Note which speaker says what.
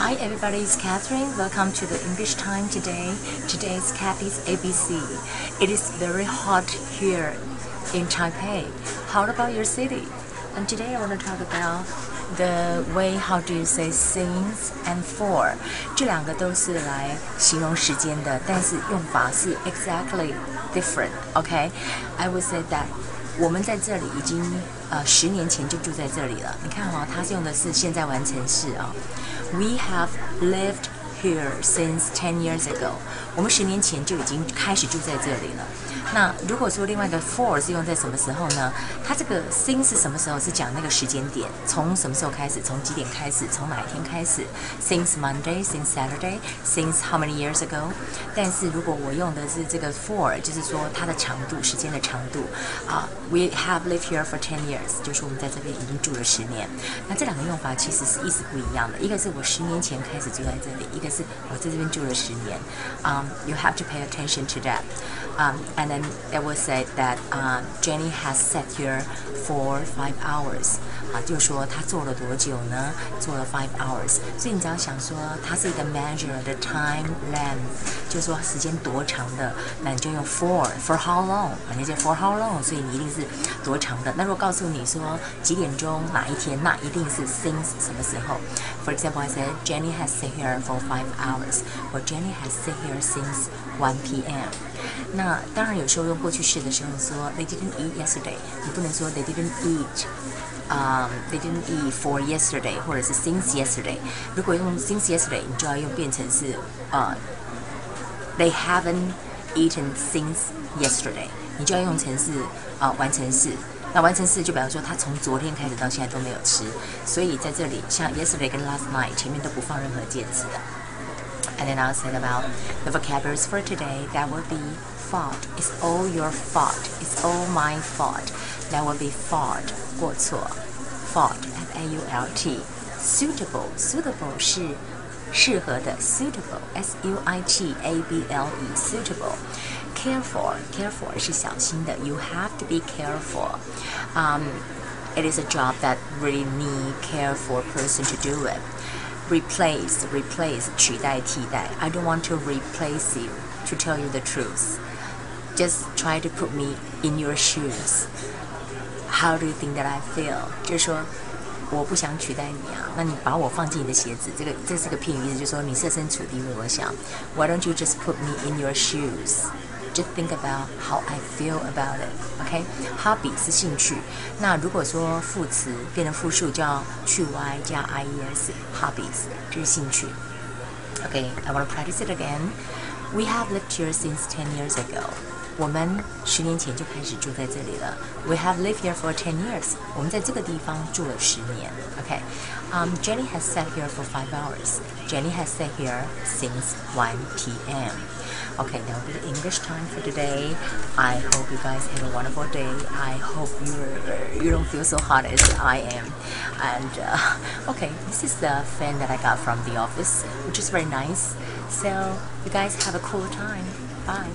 Speaker 1: Hi everybody, it's Catherine. Welcome to the English time today. Today is Kathy's ABC. It is very hot here in Taipei. How about your city? And today I want to talk about the way how do you say since and for 这两个都是来形容时间的，但是用法是 exactly different. Okay, I would say that 我们在这里已经呃十年前就住在这里了。你看哈、哦，它是用的是现在完成式啊、哦。We have lived here since ten years ago。我们十年前就已经开始住在这里了。那如果说另外一个 for 是用在什么时候呢？它这个 since 是什么时候？是讲那个时间点，从什么时候开始？从几点开始？从哪一天开始？Since Monday, since Saturday, since how many years ago？但是如果我用的是这个 for，就是说它的长度，时间的长度啊。We have lived here for ten years，就是我们在这边已经住了十年。那这两个用法其实是意思不一样的。一个是我十年前开始住在这里，一个是我在这边住了十年。Um, you have to pay attention to that. Um, and then it will say that um, Jenny has sat here for five hours. 啊，就说他做了多久呢？做了 five hours。所以你只要想说它是一个 measure the time length，就是说时间多长的，那你就用 for for how long，啊那就 for how long，所以你一定是多长的。那如果告诉你说几点钟哪一天，那一定是 since 什么时候。For example, I said Jenny has sat here for five hours, or Jenny has sat here since one p.m. 那当然有时候用过去式的时候说 they didn't eat yesterday，你不能说 they didn't eat。um, they didn't eat for yesterday 或者是 since yesterday。如果用 since yesterday，你就要用变成是呃、they haven't eaten since yesterday，你就要用成是呃完成式。那完成式就表示说他从昨天开始到现在都没有吃，所以在这里像 yesterday 跟 last night 前面都不放任何介词的。And then I'll say about the vocabularies for today. That would be fault. It's all your fault. It's all my fault. That would be fault. 过错。Fault. F A U L T. Suitable. Suitable 是适合的。Suitable. S U I T A B L E. Suitable. Careful. Careful 是小心的。You have to be careful. Um, it is a job that really need careful person to do it. Replace, replace 取代替代。I don't want to replace you. To tell you the truth, just try to put me in your shoes. How do you think that I feel? 就是说，我不想取代你啊，那你把我放进你的鞋子，这个这是个片语意思，就是说你设身处地为我想。Why don't you just put me in your shoes? Just think about how I feel about it. OK, hobby 是兴趣。那如果说副词变成复数，叫去 y 加 i e s. Hobbies 这是兴趣。OK, I want to practice it again. We have lived here since ten years ago. 我们十年前就开始住在这里了。We have lived here for ten years. 我们在这个地方住了十年。OK. Um, Jenny has sat here for five hours. Jenny has sat here since 1 p.m. Okay, that will be the English time for today. I hope you guys have a wonderful day. I hope you you don't feel so hot as I am. And uh, okay, this is the fan that I got from the office, which is very nice. So you guys have a cool time. Bye.